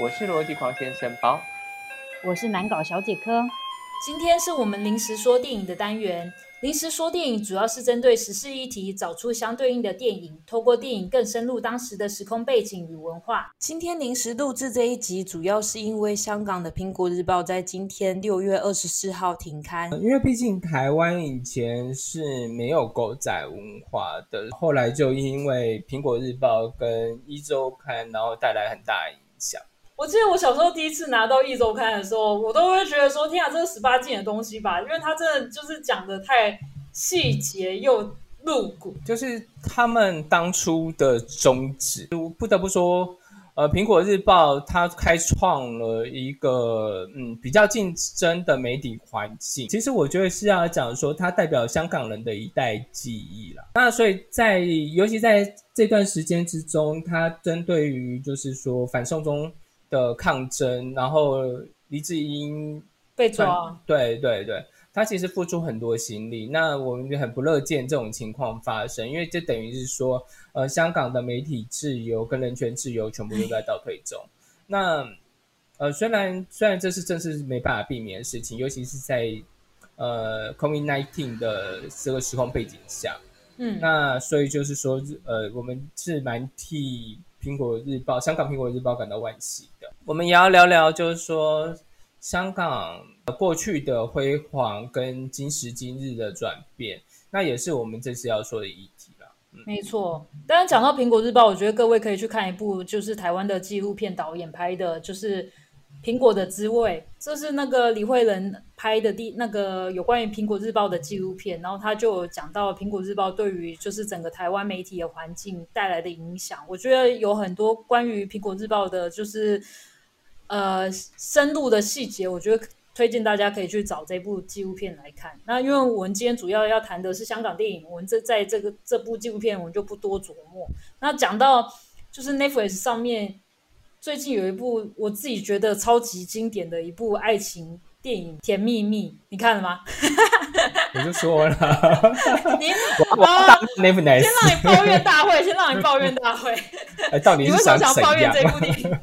我是逻辑狂先生包，我是难搞小姐科。今天是我们临时说电影的单元。临时说电影主要是针对时事议题，找出相对应的电影，透过电影更深入当时的时空背景与文化。今天临时录制这一集，主要是因为香港的《苹果日报》在今天六月二十四号停刊。因为毕竟台湾以前是没有狗仔文化的，后来就因为《苹果日报》跟《一周刊》，然后带来很大的影响。我记得我小时候第一次拿到一周刊的时候，我都会觉得说：“天啊，这是十八禁的东西吧？”因为它真的就是讲的太细节又露骨。就是他们当初的宗旨，不得不说，呃，《苹果日报》它开创了一个嗯比较竞争的媒体环境。其实我觉得是要讲说，它代表香港人的一代记忆了。那所以在尤其在这段时间之中，它针对于就是说反送中。的抗争，然后黎智英被抓，对对对，他其实付出很多心力。那我们就很不乐见这种情况发生，因为这等于是说，呃，香港的媒体自由跟人权自由全部都在倒退中。那呃，虽然虽然这是正是没办法避免的事情，尤其是在呃 COVID nineteen 的这个时空背景下，嗯，那所以就是说，呃，我们是蛮替。苹果日报，香港苹果日报感到惋惜的。我们也要聊聊，就是说香港过去的辉煌跟今时今日的转变，那也是我们这次要说的议题了。没错，当然讲到苹果日报，我觉得各位可以去看一部，就是台湾的纪录片导演拍的，就是。苹果的滋味，这是那个李慧仁拍的第那个有关于苹果日报的纪录片，然后他就讲到苹果日报对于就是整个台湾媒体的环境带来的影响。我觉得有很多关于苹果日报的，就是呃深入的细节，我觉得推荐大家可以去找这部纪录片来看。那因为我们今天主要要谈的是香港电影，我们这在这个这部纪录片我们就不多琢磨。那讲到就是 Netflix 上面。最近有一部我自己觉得超级经典的一部爱情电影《甜蜜蜜》，你看了吗？我就说了，你啊，先让你抱怨大会，先让你抱怨大会。哎，到底是想想抱怨这部电影？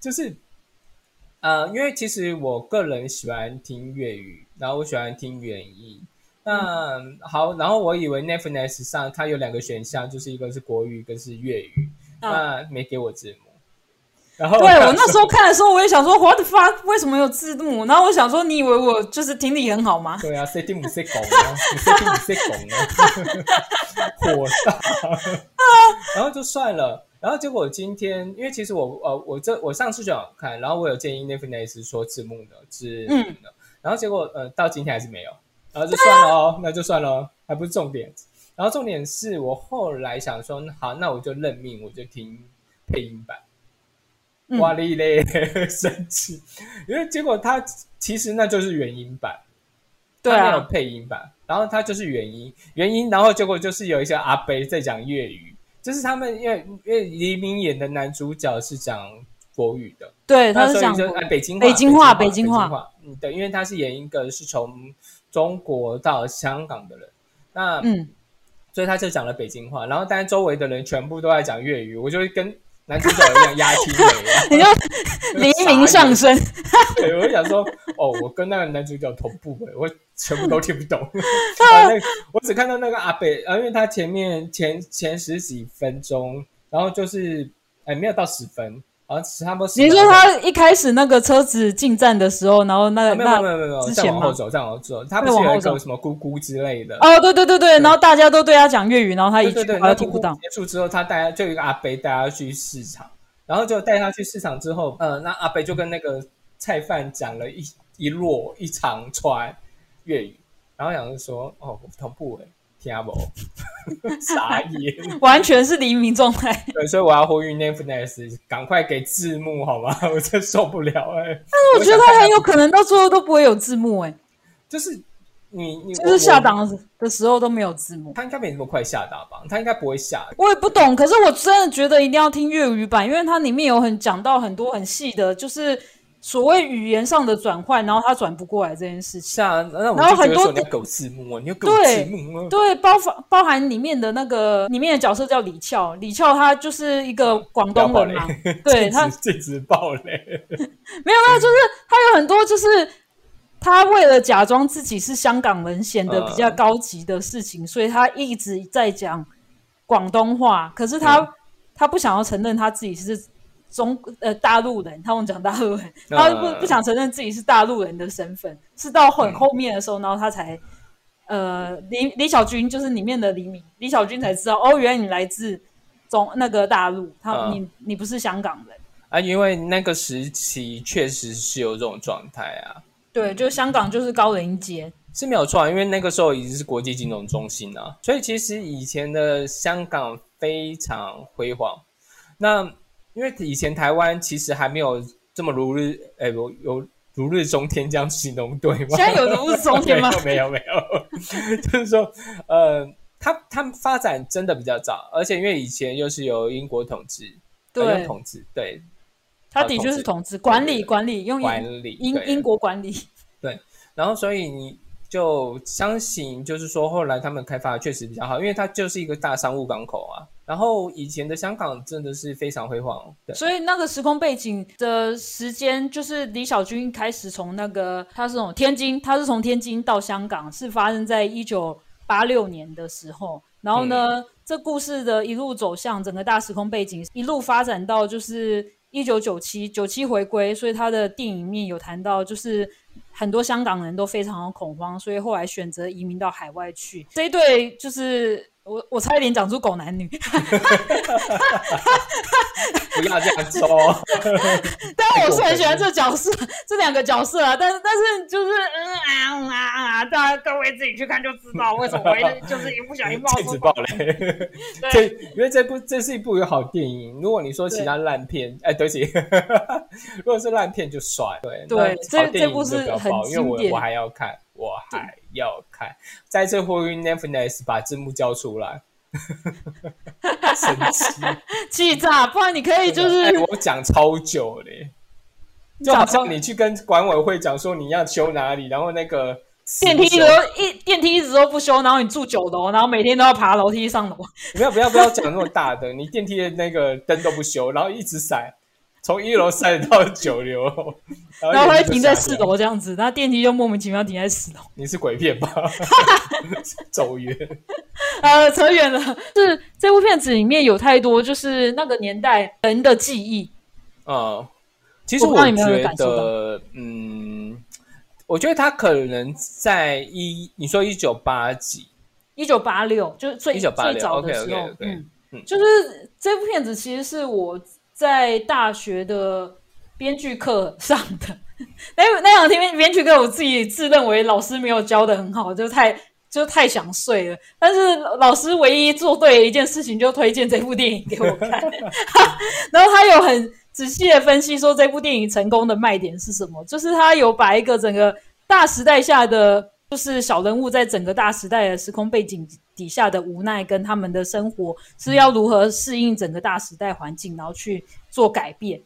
就是呃，因为其实我个人喜欢听粤语，然后我喜欢听原音。那好，然后我以为 Netflix 上它有两个选项，就是一个是国语，一个是粤语。那没给我字幕，然后对我那时候看的时候，我也想说，What the fuck？为什么有字幕？然后我想说，你以为我就是听力很好吗？对啊五 C 拱啊，C D 五 C 拱啊，火大 然后就算了。然后结果今天，因为其实我呃，我这我上次就想看，然后我有建议 Netflix 说字幕的字幕的，然后结果呃，到今天还是没有，然后就算了哦，那就算了，还不是重点。然后重点是我后来想说，好，那我就认命，我就听配音版。哇哩嘞，生气！因为结果他其实那就是原音版，对啊，没有配音版。然后他就是原音，原音。然后结果就是有一些阿伯在讲粤语，就是他们因为因为黎明演的男主角是讲国语的，对，他是讲北京北京话，北京话。嗯，对，因为他是演一个是从中国到香港的人，那嗯。所以他就讲了北京话，然后但是周围的人全部都在讲粤语，我就会跟男主角一样压听的，你就黎明上升。对，我就想说，哦，我跟那个男主角同步，我全部都听不懂。那我只看到那个阿北，啊，因为他前面前前十几分钟，然后就是哎没有到十分。啊，差不多。你说他一开始那个车子进站的时候，然后那没有没有没有没有，再往后走，再往后走，他不是有一个什么姑姑之类的？哦，对对对对，然后大家都对他讲粤语，然后他一句话都听不到。结束之后，他带就一个阿伯带他去市场，然后就带他去市场之后，呃，那阿伯就跟那个菜贩讲了一一摞一长串粤语，然后想着说，哦，同步哎。听不，傻眼，完全是黎明状态。对，所以我要呼吁 Netflix 赶快给字幕好吗？我真受不了哎。但是我觉得他很有可能到最后都不会有字幕哎。就是你你就是下档的时候都没有字幕。他应该没那么快下档吧？他应该不会下。我也不懂，可是我真的觉得一定要听粤语版，因为它里面有很讲到很多很细的，就是所谓语言上的转换，然后他转不过来这件事情。是啊，那我然后很多你要给我字幕啊，你要狗字幕啊。对，包含包含里面的那个里面的角色叫李俏，李俏她就是一个广东人嘛，对禁她止禁止爆雷。没有没有，就是他有很多就是他为了假装自己是香港人，显得比较高级的事情，所以他一直在讲广东话。可是他、嗯他不想要承认他自己是中呃大陆人，他们讲大陆人，他不嗯不想承认自己是大陆人的身份，是到很嗯后面的时候，然后他才。呃，李李小军就是里面的李敏，李小军才知道哦，原来你来自中那个大陆，他、嗯你你不是香港人，啊，因为那个时期确实是有这种状态啊，对，就香港就是高人一阶，是没有错啊。因为那个时候已经是国际金融中心了，所以其实以前的香港非常辉煌。那因为以前台湾其实还没有这么如日，哎，有有如日中天这样形容对吗？现在有如日中天吗？没有没有 就是说，呃，它它发展真的比较早，而且因为以前又是由英国统治，呃对用统治，对他的确是统治管理管理用管英理英英国管理，对然后所以你就相信，就是说后来他们开发的确实比较好，因为它就是一个大商务港口啊。然后以前的香港真的是非常辉煌，对，所以那个时空背景的时间，就是李小军开始从那个他是从天津，他是从天津到香港，是发生在一九八六年的时候。然后呢，这故事的一路走向，整个大时空背景一路发展到就是一九九七九七回归，所以他的电影里面有谈到，就是很多香港人都非常的恐慌，所以后来选择移民到海外去。这一对就是我我差一点讲出狗男女，不要这样说。但我是很喜欢这角色，这两个角色啊，但是但是就是嗯啊嗯啊啊，大家各位自己去看就知道为什么会 就是一不小心冒出禁雷。这因为这部这是一部有好电影。如果你说其他烂片，哎，对不起，如果是烂片就算。对对这这部是很爆因为我我还要看，我还要看。再次呼吁 Netflix 把字幕交出来。神奇，气炸，不然你可以就是哎我讲超久嘞，就好像你去跟管委会讲说你要修哪里，然后那个电梯的都一电梯一直都不修，然后你住九楼，然后每天都要爬楼梯上楼，不要不要不要讲那么大的，你电梯的那个灯都不修，然后一直闪，从一楼闪到九楼，然 然后会眼睛就停在四。楼这样子，然后电梯就莫名其妙停在四楼。你是鬼片吧？走远。呃，扯远了，是这部片子里面有太多就是那个年代人的记忆，嗯，其实我觉得，嗯，我觉得他可能在一，你说一九八几，一九八六就是最1986最早的时候。OK，OK，OK，嗯，嗯。就是这部片子其实是我在大学的编剧课上的。那那两天编剧课，我自己自认为老师没有教的很好，就太就太想睡了。但是老师唯一做对的一件事情，就推荐这部电影给我看。然后他有很仔细的分析说这部电影成功的卖点是什么，就是他有把一个整个大时代下的，就是小人物在整个大时代的时空背景底下的无奈，跟他们的生活是要如何适应整个大时代环境，然后去做改变。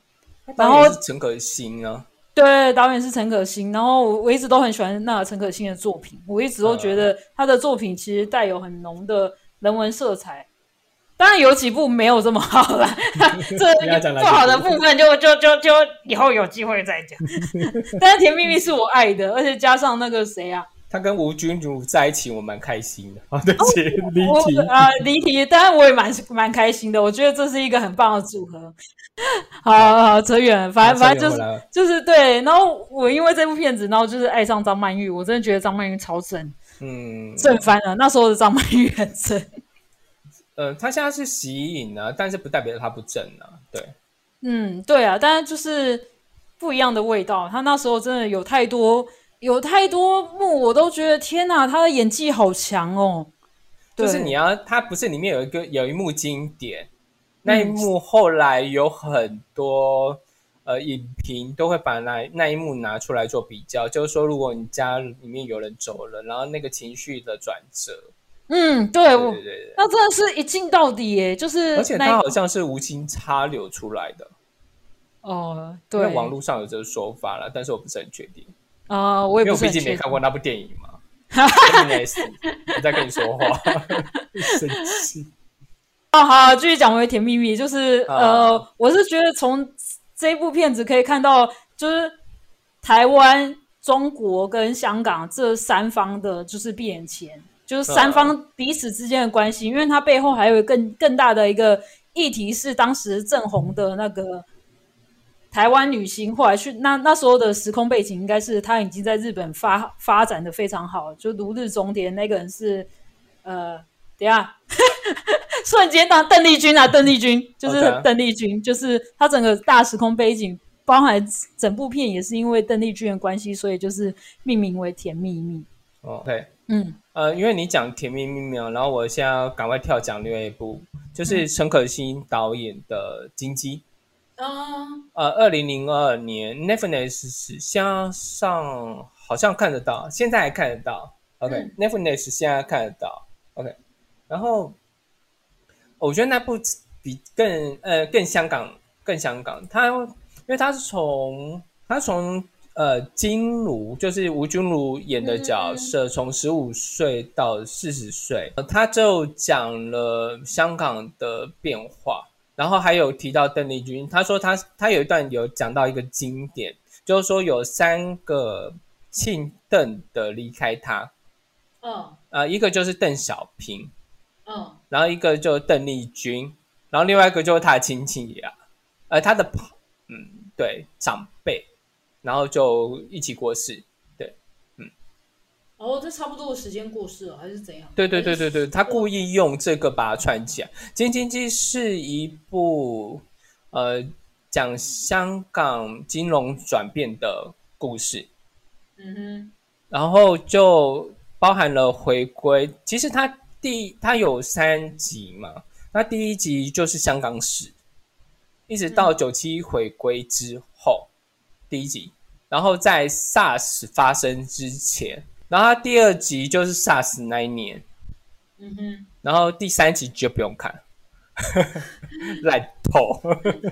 然后是陈可辛啊，对，导演是陈可辛，然后我我一直都很喜欢那个陈可辛的作品，我一直都觉得他的作品其实带有很浓的人文色彩。当然有几部没有这么好啦，这不好的部分就就就就以后有机会再讲。但是《甜蜜蜜》是我爱的，而且加上那个谁啊，他跟吴君如在一起，我蛮开心的。好，对不起，离我题。啊离题，当然我也蛮蛮开心的，我觉得这是一个很棒的组合。好好好，扯远了，反正反正就是就是对，然后我因为这部片子，然后就是爱上张曼玉，我真的觉得张曼玉超正，嗯，正翻了。那时候的张曼玉很正，呃，他现在是吸引啊，但是不代表他不正啊。对，嗯，对啊，但是就是不一样的味道。他那时候真的有太多有太多幕，我都觉得天哪，他的演技好强哦。就是你要，他不是里面有一个有一幕经典，那一幕后来有很多呃影评都会把那那一幕拿出来做比较，就是说如果你家里面有人走了，然后那个情绪的转折，嗯，对，对我对对对，那真的是一镜到底耶，就是而且他好像是无心插柳出来的，哦，因对，为网络上有这个说法了，但是我不是很确定，啊、我也因为我毕不是很确定竟没看过那部电影嘛。Happiness，我在跟你说话，生气。哦，好，继续讲回《甜蜜蜜》，就是、啊呃，我是觉得从这部片子可以看到，就是台湾、中国跟香港这三方的，就是闭眼钱，就是三方彼此之间的关系，因为它背后还有更更大的一个议题是当时正红的那个台湾女星，后来去那那时候的时空背景应该是她已经在日本发发展的非常好，就如日中天。那个人是呃，等一下。瞬间当邓丽君啊，邓丽君就是邓丽君就是她整个大时空背景，包含整部片也是因为邓丽君的关系，所以就是命名为《甜蜜蜜》。哦 OK，嗯，呃，因为你讲《甜蜜蜜》嘛，然后我现在要赶快跳讲另外一部，就是陈可辛导演的《金鸡》。啊，呃，二零零二年 Netflix 是向上好像看得到，现在还看得到。OK，Netflix、现在看得到。OK，然后我觉得那部比更呃更香港更香港，它因为它是从它从呃金如就是吴君如演的角色，从十五岁到四十岁，呃他就讲了香港的变化。然后还有提到邓丽君，他说他他有一段有讲到一个经典，就是说有三个姓邓的离开他，嗯。呃，一个就是邓小平，嗯。然后一个就是邓丽君，然后另外一个就是他的亲戚啊、呃，他的嗯对长辈，然后就一起过世。哦，这差不多的时间过世了，还是怎样？对对对对对，他故意用这个把它串起来。《金金鸡》是一部呃讲香港金融转变的故事，嗯哼，然后就包含了回归。其实它第它有三集嘛，那第一集就是香港史，一直到九七回归之后，第一集，然后在 SARS 发生之前，然后它第二集就是 SARS 那一年。嗯哼，然后第三集就不用看，烂透，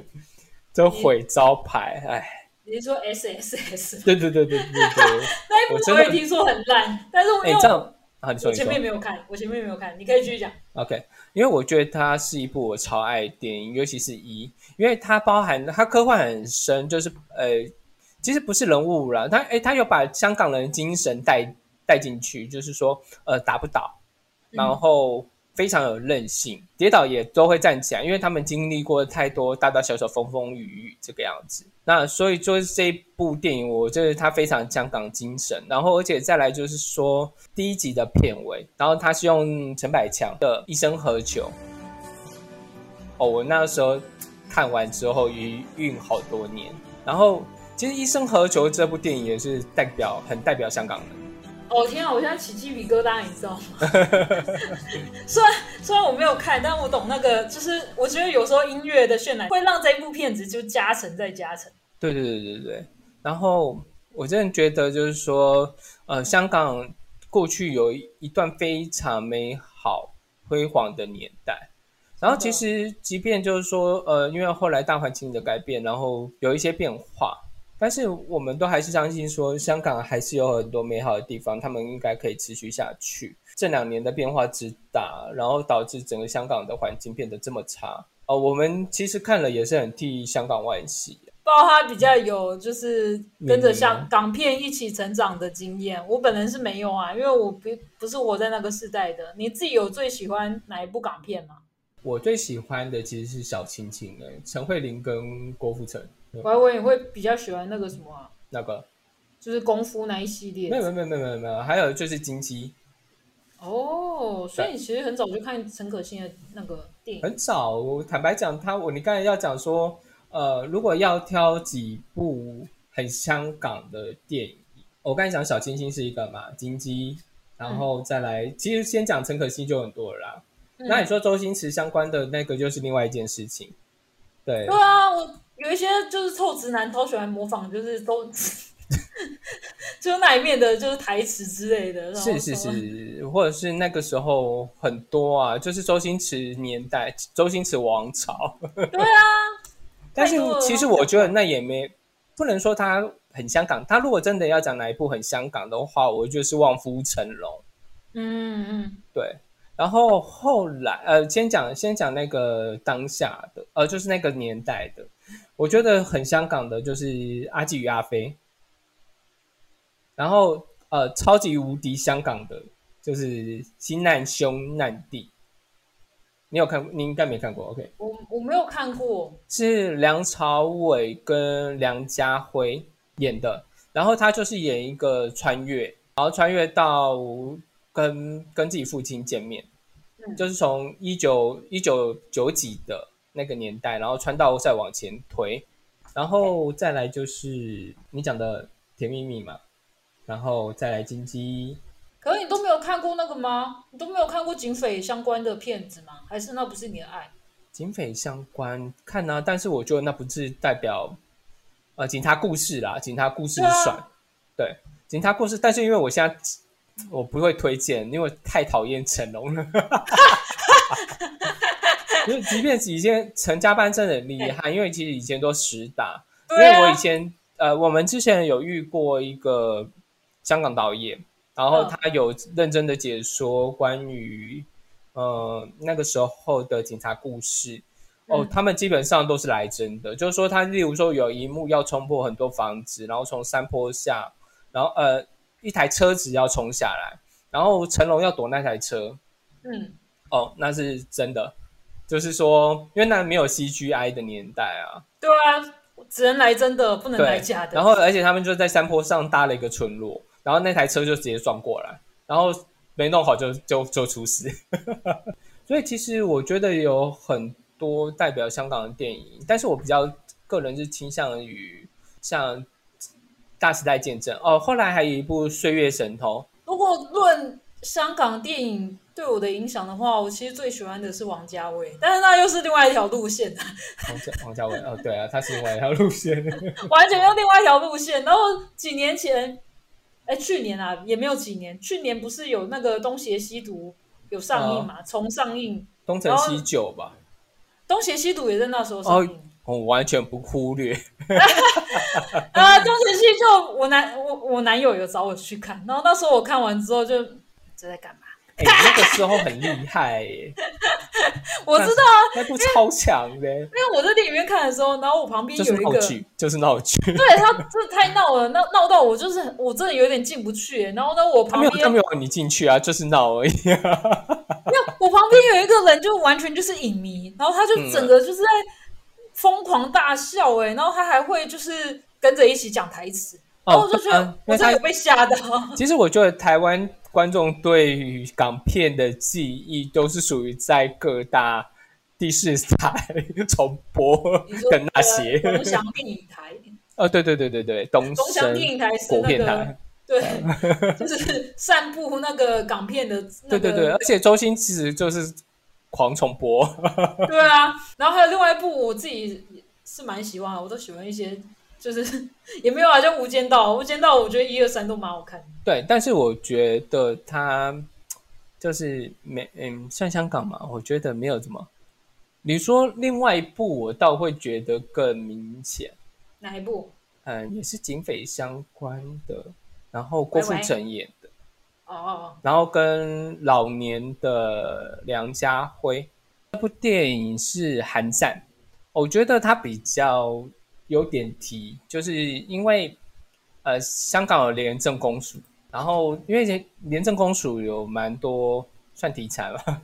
就毁招牌，哎，你是说 S S S 对对对对对对，那一部我也听说很烂，但是我因哎，为我这样啊，你说你我前面说没有看，我前面没有看，你可以继续讲。，OK，因为我觉得它是一部我超爱的电影，尤其是一，因为它包含它科幻很深，就是呃，其实不是人物啦，它哎，它有把香港人精神带带进去，就是说呃打不倒，然后非常有韧性，跌倒也都会站起来，因为他们经历过太多大大小小风风雨雨这个样子。那所以就是这一部电影，我觉得它非常香港精神。然后而且再来就是说第一集的片尾，然后它是用陈百强的《一生何求》。哦，我那时候看完之后余韵好多年。然后其实《一生何求》这部电影也是代表很代表香港人。哦天啊！我现在起鸡皮疙瘩，你知道吗？虽然虽然我没有看，但我懂那个，就是我觉得有时候音乐的渲染会让这部片子就加成再加成。对对对对对。然后我真的觉得就是说，呃，香港过去有一一段非常美好辉煌的年代。然后其实，即便就是说，呃，因为后来大环境的改变，然后有一些变化，但是我们都还是相信说，香港还是有很多美好的地方，他们应该可以持续下去。这两年的变化之大，然后导致整个香港的环境变得这么差，呃，我们其实看了也是很替香港惋惜。包括他比较有就是跟着香港片一起成长的经验，我本人是没有啊，因为我不不是活在那个时代的。你自己有最喜欢哪一部港片吗？我最喜欢的其实是小青青》诶陈慧琳跟郭富城我还以为你会比较喜欢那个什么、啊，那个，就是功夫那一系列没。有没有没有没有没有，还有就是金鸡，哦，所以你其实很早就看陈可辛的那个电影。很早。我坦白讲，他我你刚才要讲说，呃，如果要挑几部很香港的电影，我刚才讲小清新是一个嘛，金鸡，然后再来，其实先讲陈可辛就很多了啦。那你说周星驰相关的那个就是另外一件事情，对对啊，我有一些就是臭直男超喜欢模仿，就是都 就那一面的，就是台词之类的。是是，是，或者是那个时候很多啊，就是周星驰年代，周星驰王朝。对啊，但是其实我觉得那也没不能说他很香港。他如果真的要讲哪一部很香港的话，我觉得是《望夫成龙》。嗯嗯，对，然后后来呃，先讲先讲那个当下的，呃，就是那个年代的，我觉得很香港的，就是《阿基与阿飞》，然后呃，超级无敌香港的，就是《新难兄难弟》，你有看？你应该没看过，OK？我我没有看过，是梁朝伟跟梁家辉演的，然后他就是演一个穿越，然后穿越到跟跟自己父亲见面，嗯就是从一九一九九几的那个年代，然后穿到再往前推，然后再来就是你讲的甜蜜蜜嘛，然后再来金鸡，可是你都没有看过那个吗？你都没有看过警匪相关的片子吗？还是那不是你的爱？警匪相关看啊，但是我觉得那不是代表呃警察故事啦，警察故事是对啊算对警察故事，但是因为我现在我不会推荐，因为太讨厌成龙了。因为即便是以前陈家班真的很厉害，因为其实以前都实打，因为我以前呃，我们之前有遇过一个香港导演，然后嗯他有认真的解说关于呃那个时候的警察故事。哦嗯，他们基本上都是来真的，就是说他例如说有一幕要冲破很多房子，然后从山坡下，然后呃一台车子要冲下来，然后成龙要躲那台车，嗯，哦，那是真的，就是说因为那没有 CGI 的年代啊，对啊，只能来真的，不能来假，的。然后而且他们就在山坡上搭了一个村落，然后那台车就直接撞过来，然后没弄好就就就出事。所以其实我觉得有很多代表香港的电影，但是我比较个人是倾向于像《大时代见证》哦，后来还有一部《岁月神偷如果论香港电影对我的影响的话，我其实最喜欢的是王家卫，但是那又是另外一条路线，》，王家王家卫哦，对啊，他是另外一条路线。完全用另外一条路线。然后几年前，哎，去年啊，也没有几年，去年不是有那个《东邪西毒》有上映嘛，重上映，东成西就吧，《东邪西毒》也在那时候上映。我完全不忽略。啊，东邪西就我男我我男友有找我去看，然后那时候我看完之后就这在干嘛？哎、那个时候很厉害耶，我知道啊，那部超强的，因为我在电影院看的时候，然后我旁边就是有一个，闹剧，就是闹剧。对他真的太闹了，闹闹到我就是我真的有点进不去。然后呢，我他没有，旁边他没有让你进去啊，就是闹而已、啊。没有，我旁边有一个人就完全就是影迷，然后他就整个就是在疯狂大笑、哎、然后他还会就是跟着一起讲台词，然后我就觉得我真的有被吓到。其实我觉得台湾观众对于港片的记忆都是属于在各大第四台 重播你说的那些。东翔电影台，哦，对对对对对，东东翔升电影台是国那个片台，对，就是散布那个港片的、那个，对对对，而且周星其实就是狂重播。对啊，然后还有另外一部我自己是蛮喜欢的，我都喜欢一些，就是 也没有啊，就《无间道》。《无间道》我觉得一二三都蛮好看的。对，但是我觉得它就是没嗯，像香港嘛，我觉得没有怎么。你说另外一部，我倒会觉得更明显，哪一部？嗯，也是警匪相关的，然后郭富城演的，哦哦。哦，然后跟老年的梁家辉。这部电影是《寒战》，我觉得它比较有点提，就是因为呃，香港有廉政公署，然后因为廉政公署有蛮多算题材吧，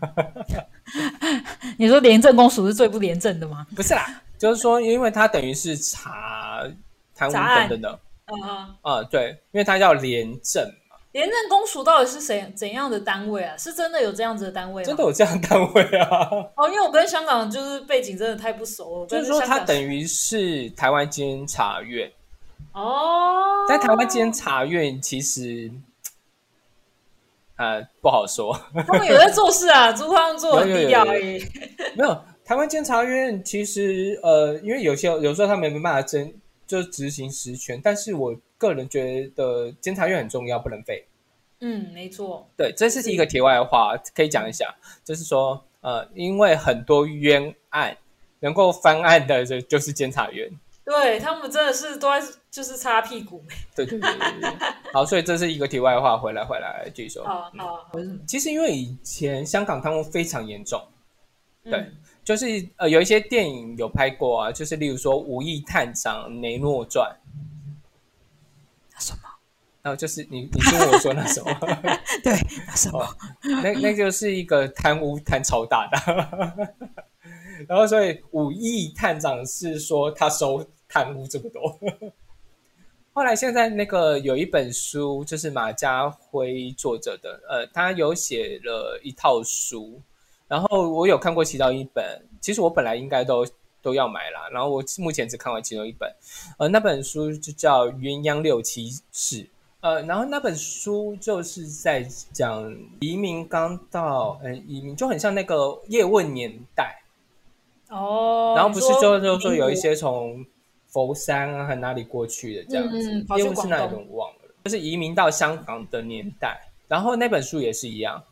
你说廉政公署是最不廉政的吗？不是啦，就是说，因为它等于是查贪污等等的。嗯嗯，啊、对，因为它叫廉政。嘛，廉政公署到底是谁怎样的单位啊？是真的有这样子的单位吗？真的有这样的单位啊，哦，因为我跟香港就是背景真的太不熟了，就是说它等于是台湾监察院。哦，但台湾监察院其实，呃，不好说。他们有在做事啊，朱他们做得很低调而已。没有，台湾监察院其实，呃，因为有些有时候他们没办法真就执行实权，但是我个人觉得监察院很重要，不能废。嗯，没错。对，这是一个题外话，可以讲一下，就是说，呃，因为很多冤案能够翻案的就就是监察院。对他们真的是都在就是擦屁股。对对对对对。好，所以这是一个题外话，回来回来继续说。好好，其实因为以前香港贪污非常严重，对，嗯就是呃有一些电影有拍过啊，就是例如说《武义探长雷诺传》，什么？然后就是你你听我说那什么，对，那什么？那那就是一个贪污贪超大的，然后所以五亿探长是说他收贪污这么多。后来现在那个有一本书，就是马家辉作者的，呃，他有写了一套书，然后我有看过其中一本，其实我本来应该都都要买啦，然后我目前只看完其中一本，呃，那本书就叫《鸳鸯六七事》，呃，然后那本书就是在讲移民刚到，嗯、移民就很像那个叶问年代，哦，然后不是你就就说有一些从佛山啊和哪里过去的这样子，嗯嗯跑去业务是哪里广东我忘了，就是移民到香港的年代。然后那本书也是一样，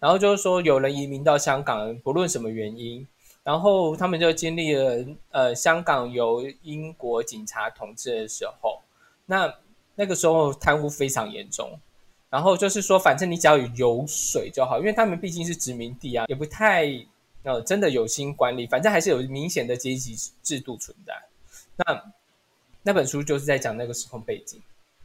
然后就是说有人移民到香港，不论什么原因，然后他们就经历了呃香港由英国警察统治的时候，那那个时候贪污非常严重。然后就是说，反正你只要有油水就好，因为他们毕竟是殖民地啊，也不太呃真的有心管理，反正还是有明显的阶级制度存在。那那本书就是在讲那个时空背景，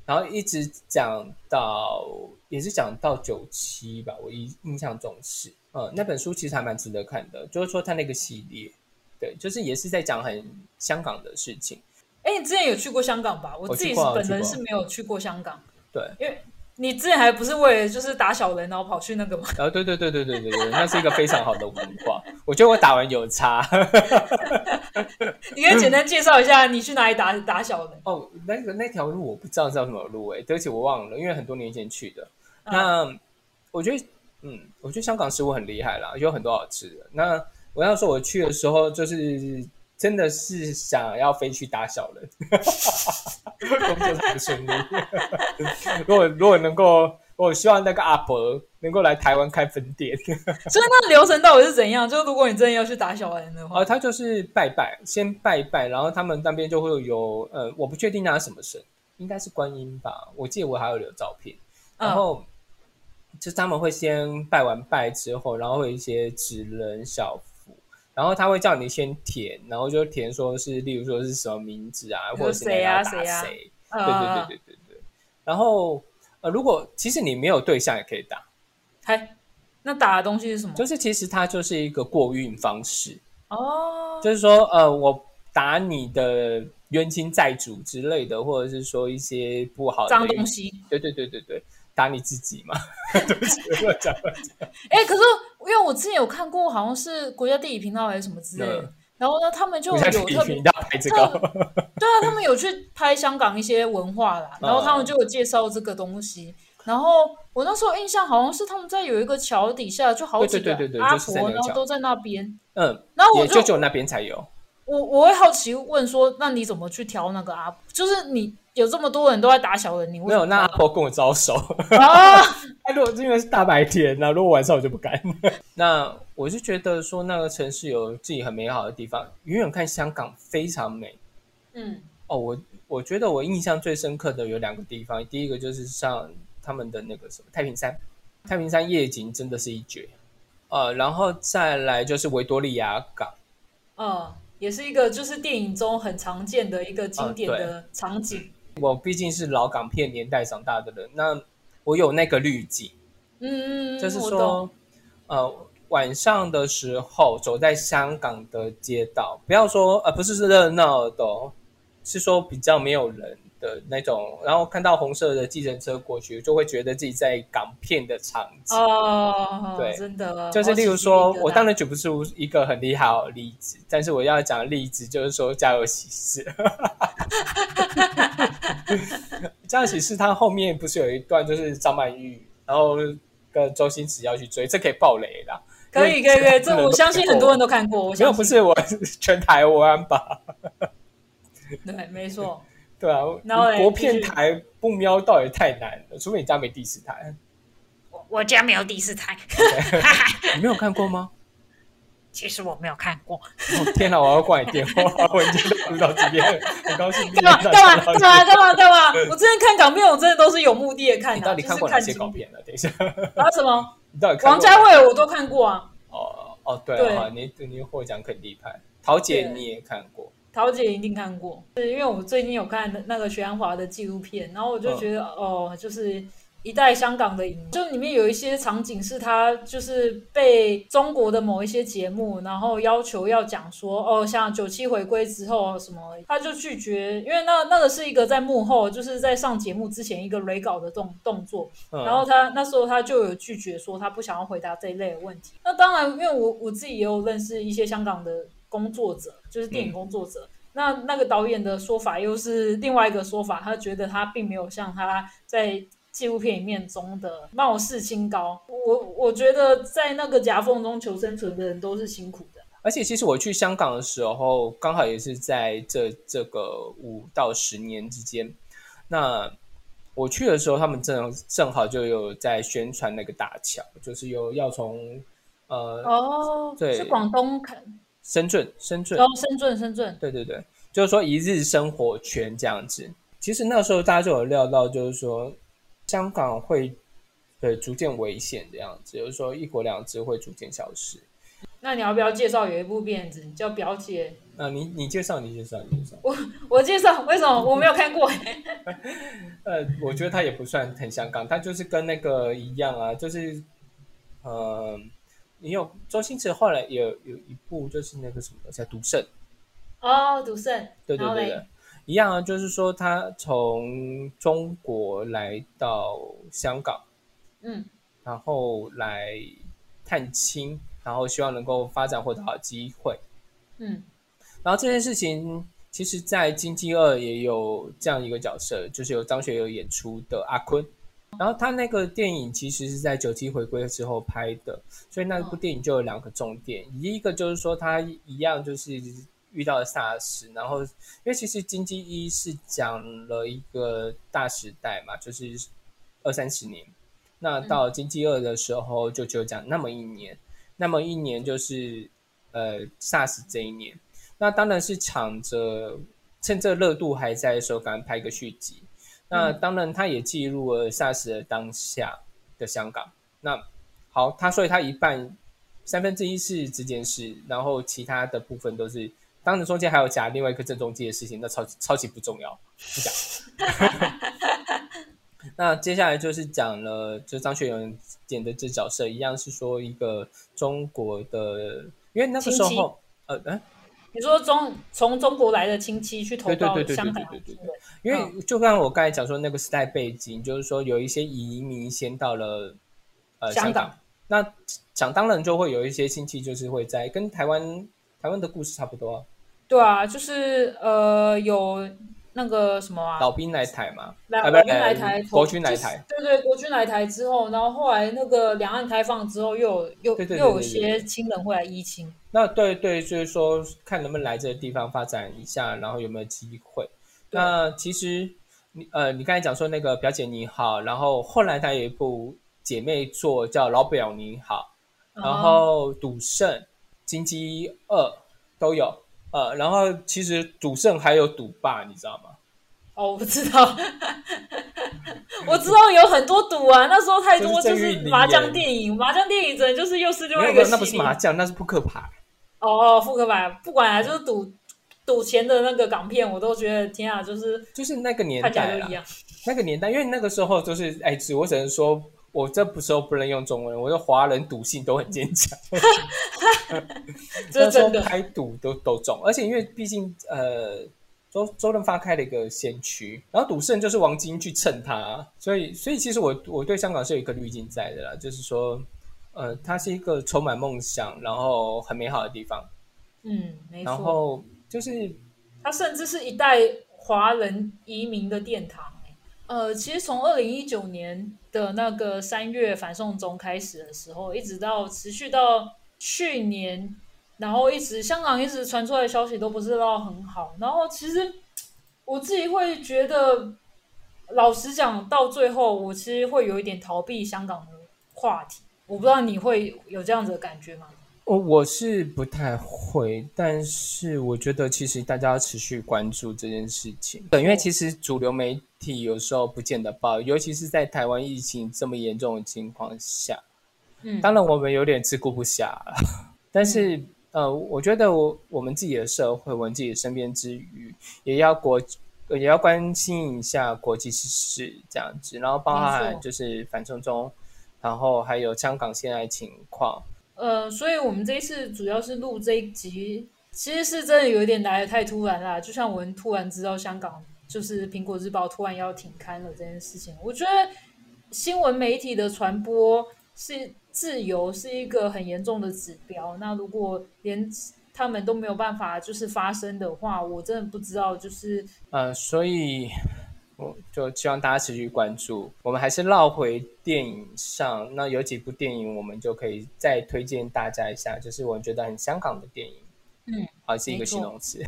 然后一直讲到也是讲到九七吧，我印印象中是，呃，那本书其实还蛮值得看的，就是说它那个系列，对，就是也是在讲很香港的事情，哎，你之前有去过香港吧？我我自己是本人是没有去过香港，对，因为你之前还不是为了就是打小人，然后跑去那个吗？然后对对对对对对对，那是一个非常好的文化，我觉得我打完有差 你可以简单介绍一下你去哪里打打小人？哦，那个那条路我不知道叫什么路诶，对不起我忘了，因为很多年前去的。嗯那我觉得，嗯，我觉得香港食物很厉害啦，有很多好吃的。那我要说我去的时候，就是真的是想要飞去打小人，工作很不顺利。如果如果能够，我希望那个阿伯能够来台湾开分店。所以那流程到底是怎样？就是如果你真的要去打小人的话，哦，他就是拜拜，先拜一拜，然后他们那边就会有，呃，我不确定那是什么神，应该是观音吧，我记得我还有留照片，然嗯后、就他们会先拜完拜之后，然后会有一些纸人小符，然后他会叫你先填，然后就填说是，例如说是什么名字啊，或者是谁啊谁啊对对对对对对，然后呃，如果其实你没有对象也可以打，嗨那打的东西是什么？就是其实它就是一个过运方式。哦，就是说，呃，我打你的冤亲债主之类的，或者是说一些不好的脏东西。对对对对对，打你自己嘛。对不起，乱讲。哎、可是因为我之前有看过，好像是国家地理频道还是什么之类的，嗯然后呢，他们就有特别现在频道拍这个，对啊，他们有去拍香港一些文化啦，然后他们就有介绍这个东西。然后我那时候印象好像是他们在有一个桥底下，就好几个对对对对对阿婆，然后都在那边。嗯，然后我就也就那边才有。我我会好奇问说，那你怎么去挑那个阿婆？就是你有这么多人都在打小人，你为没有，那阿婆跟我招手。啊？哎，如果是因为是大白天那如果晚上我就不敢。那我就觉得说那个城市有自己很美好的地方，远远看香港非常美。嗯哦，我我觉得我印象最深刻的有两个地方，第一个就是像他们的那个什么太平山，太平山夜景真的是一绝，呃，然后再来就是维多利亚港，嗯，也是一个就是电影中很常见的一个经典啊的场景。我毕竟是老港片年代长大的人，那我有那个滤镜，嗯，就是说，呃，晚上的时候走在香港的街道，不要说呃不是是热闹的、哦，是说比较没有人的那种，然后看到红色的计程车过去，就会觉得自己在港片的场景。哦，对真的，就是例如说，我当然然举不出一个很厉害的例子，但是我要讲的例子就是说《家有喜事》。《家有喜事》它后面不是有一段就是张曼玉，然后跟周星驰要去追，这可以爆雷啦。可以可以可以，这我相信很多人都看过。我没有，相信不是我是全台湾吧？对，没错。对啊，然后嘞国片台不瞄到也太难了，除非你家没第四台。我我家没有第四台，你没有看过吗？其实我没有看过。哦天哪，我要挂你电话，我已经录到这边，很高兴。干嘛干嘛干嘛干嘛干嘛？我之前看港片，我真的都是有目的的看的。你到底看过哪些港片呢？等一下，啊什么？你 到底王家卫我都看过啊。哦哦对啊，你你获奖肯定派，桃姐你也看过。桃姐一定看过，是因为我最近有看那个徐安华的纪录片，然后我就觉得哦，就是一代香港的影，就里面有一些场景是他就是被中国的某一些节目，然后要求要讲说哦，像九七回归之后什么，他就拒绝，因为那那个是一个在幕后，就是在上节目之前一个雷稿的动动作，然后他那时候他就有拒绝说他不想要回答这一类的问题。那当然，因为我我自己也有认识一些香港的。工作者就是电影工作者，那那个导演的说法又是另外一个说法，他觉得他并没有像他在纪录片里面中的貌似清高。我我觉得在那个夹缝中求生存的人都是辛苦的。而且其实我去香港的时候，刚好也是在这这个五到十年之间。那我去的时候，他们正正好就有在宣传那个大桥，就是有要从呃哦，对，是广东看。深圳，深圳，哦，深圳，深圳，对对对，就是说一日生活圈这样子。其实那时候大家就有料到，就是说香港会呃逐渐危险的样子，就是说一国两制会逐渐消失。那你要不要介绍有一部片子叫《表姐》？啊，你你介绍，你介绍，你介绍。我我介绍，为什么我没有看过？呃，我觉得它也不算很香港，它就是跟那个一样啊，就是呃。你有周星驰后来有有一部就是那个什么叫《赌圣》哦，《赌圣》对对对对，一样啊，就是说他从中国来到香港，嗯，然后来探亲，然后希望能够发展获得好机会，嗯，然后这件事情其实，在《金鸡二》也有这样一个角色，就是由张学友演出的阿坤。然后他那个电影其实是在九七回归之后拍的，所以那部电影就有两个重点，一个就是说他一样就是遇到了 SARS，然后因为其实经济一是讲了一个大时代嘛，就是二三十年，那到经济二的时候就只有讲那么一年，那么一年就是呃 SARS 这一年，那当然是抢着趁这热度还在的时候赶快拍个续集。那当然，他也记录了 SARS 的当下的香港。那好，他所以他一半三分之一是这件事，然后其他的部分都是，当然中间还有夹另外一个郑中基的事情，那超超级不重要，不讲。那接下来就是讲了，就张学友演的这角色，一样是说一个中国的，因为那个时候，呃，嗯。你说中从中国来的亲戚去投到香港，对对对，因为就刚刚我刚才讲说那个时代背景，就是说有一些移民先到了呃香港，那想当然就会有一些亲戚就是会在跟台湾台湾的故事差不多，对啊，就是呃有。那个什么啊，老兵来台嘛，老兵来台，国军来台，对对，国军来台之后，然后后来那个两岸开放之后，又有又又有些亲人会来依亲。那对对，就是说看能不能来这个地方发展一下，然后有没有机会。那其实你呃，你刚才讲说那个表姐你好，然后后来她有一部姐妹作叫老表你好，然后赌圣、金鸡二都有。呃，然后其实赌圣还有赌霸，你知道吗？哦，我不知道，我知道有很多赌啊。那时候太多就是麻将电影，麻将电影真的就是又是另外一个那不是麻将，那是扑克牌。哦哦，扑克牌，不管啊，就是赌赌钱的那个港片，我都觉得天啊，就是就是那个年代啊，那个年代，因为那个时候就是哎，只我只能说。我这不时候不能用中文，我说华人赌性都很坚强，这真的。开赌都都中，而且因为毕竟呃周周润发开了一个先驱，然后赌圣就是王晶去蹭他，所以所以其实我我对香港是有一个滤镜在的啦，就是说呃它是一个充满梦想，然后很美好的地方，嗯，没。错，然后就是它甚至是一代华人移民的殿堂。呃，其实从二零一九年的那个三月反送中开始的时候，一直到持续到去年，然后一直香港一直传出来的消息都不是到很好。然后其实我自己会觉得，老实讲，到最后我其实会有一点逃避香港的话题。我不知道你会有这样子的感觉吗？我我是不太会，但是我觉得其实大家要持续关注这件事情。对，因为其实主流媒体有时候不见得报，尤其是在台湾疫情这么严重的情况下。嗯，当然我们有点自顾不暇了，但是、呃，我觉得我我们自己的社会，我们自己的身边之余，也要国呃也要关心一下国际时事这样子，然后包含就是反送中，然后还有香港现在情况。呃，所以我们这一次主要是录这一集，其实是真的有一点来的太突然啦。就像我们突然知道香港就是苹果日报突然要停刊了这件事情，我觉得新闻媒体的传播是自由是一个很严重的指标。那如果连他们都没有办法就是发声的话，我真的不知道就是呃，所以我就希望大家持续关注。我们还是绕回电影上，那有几部电影我们就可以再推荐大家一下，就是我觉得很香港的电影。嗯，啊，是一个形容词。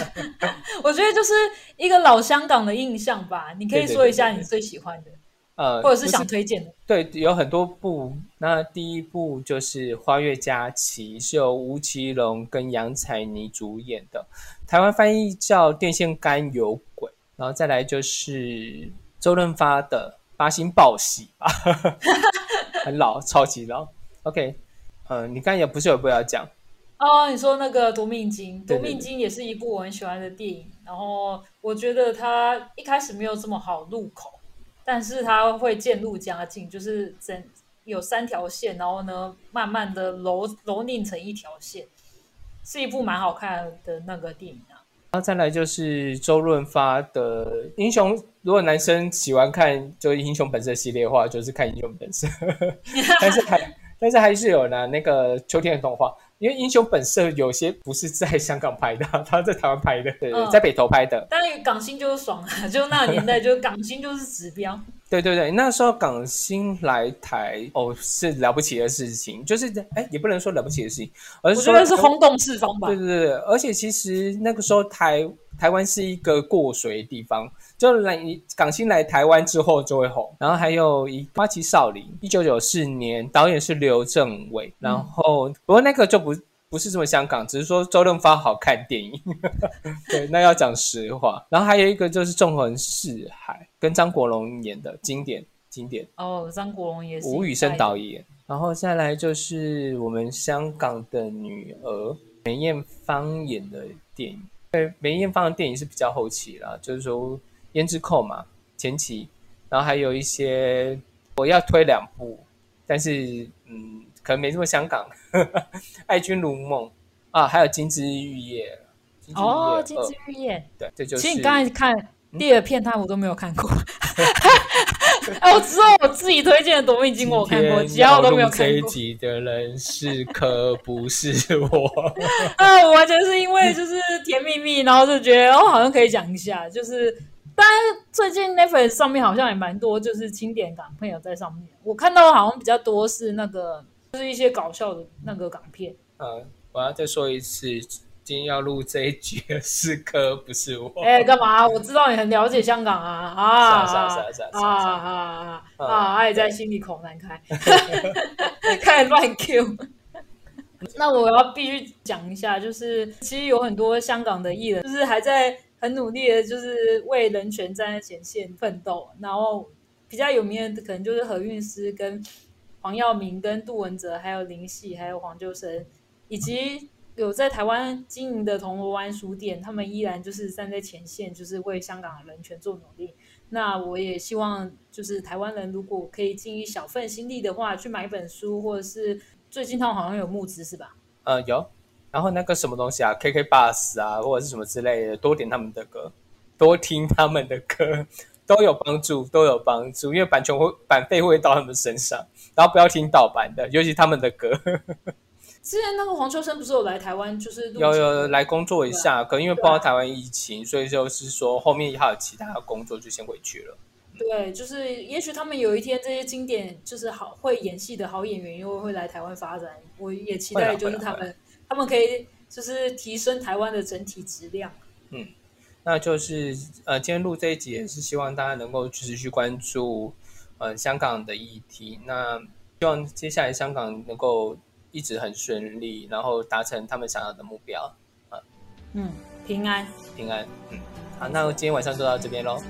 我觉得就是一个老香港的印象吧。你可以说一下你最喜欢的，呃，或者是想推荐的。对，有很多部。那第一部就是《花月佳期》，是由吴奇隆跟杨采妮主演的，台湾翻译叫《电线杆有鬼》。然后再来就是周润发的《八星报喜》吧，很老，超级老。OK，呃，你刚才也不是有不要讲？哦，你说那个《夺命金》，《夺命金》也是一部我很喜欢的电影。然后我觉得它一开始没有这么好入口，但是它会渐入佳境，就是整有三条线，然后呢，慢慢的揉揉拧成一条线，是一部蛮好看的那个电影啊。然后再来就是周润发的《英雄》，如果男生喜欢看就是《英雄本色》系列的话，就是看《英雄本色》，但是还 但是还是有呢那个秋天的童话，因为《英雄本色》有些不是在香港拍的，他在台湾拍的，对对，嗯在北投拍的，当然港星就是爽啊，就那个年代，就港星就是指标。对对对，那时候港星来台哦是了不起的事情，就是哎也不能说了不起的事情，而我觉是说得是轰动四方吧对。对对，而且其实那个时候台台湾是一个过水的地方，就来港星来台湾之后就会红。然后还有一《花旗少林》，一九九四年，导演是刘镇伟。然后、不过那个就不不是这么香港，只是说周润发好看电影。对，那要讲实话。然后还有一个就是《纵横四海》，跟张国荣演的经典经典。哦，张国荣也是吴宇森。导演，然后再来就是我们香港的女儿梅艳芳演的电影。对，梅艳芳的电影是比较后期啦，就是说《胭脂扣》嘛，前期，然后还有一些我要推两部，但是嗯，可能没这么香港，《爱君如梦》啊，还有《金枝玉叶》。金枝玉叶哦，金枝玉叶。对，这就是。其实你刚才看第二片，他我都没有看过。哎，我知道我自己推荐的《夺命金》我看过，其他我都没有看这一过。集的人是可不是我？啊，我完全是因为就是甜蜜蜜，然后就觉得哦，好像可以讲一下。就是，当然最近 Netflix 上面好像也蛮多，就是经典港片有在上面。我看到好像比较多是那个，就是一些搞笑的那个港片。嗯，我要再说一次，今天要录这一集的是可不是我。哎，干嘛？我知道你很了解香港啊啊是啊是啊是啊是啊是啊啊啊啊嗯啊！爱在心里口难开，开始乱 Q。那我要必须讲一下，就是其实有很多香港的艺人，就是还在很努力的，就是为人权站在前线奋斗。然后比较有名的可能就是何韵诗、跟黄耀明、跟杜文泽，还有林夕，还有黄秋生，以及有在台湾经营的铜锣湾书店，他们依然就是站在前线，就是为香港的人权做努力。那我也希望，就是台湾人如果可以尽一小份心力的话，去买一本书，或者是最近他们好像有募资是吧？呃，有。然后那个什么东西啊，KK Bus 啊，或者是什么之类的，多点他们的歌，多听他们的歌，都有帮助，都有帮助。因为版权会版费会到他们身上，然后不要听盗版的，尤其他们的歌。之前那个黄秋生不是有来台湾，就是录有有来工作一下，可能因为对啊包括台湾疫情，所以就是说后面还有其他的工作，就先回去了。对，就是也许他们有一天这些经典就是好会演戏的好演员又会来台湾发展，我也期待就是他们他们可以就是提升台湾的整体质量。嗯那就是呃，今天录这一集也是希望大家能够持续关注呃香港的议题。那希望接下来香港能够一直很顺利，然后达成他们想要的目标，嗯，平安。平安。嗯，好，那今天晚上就到这边喽。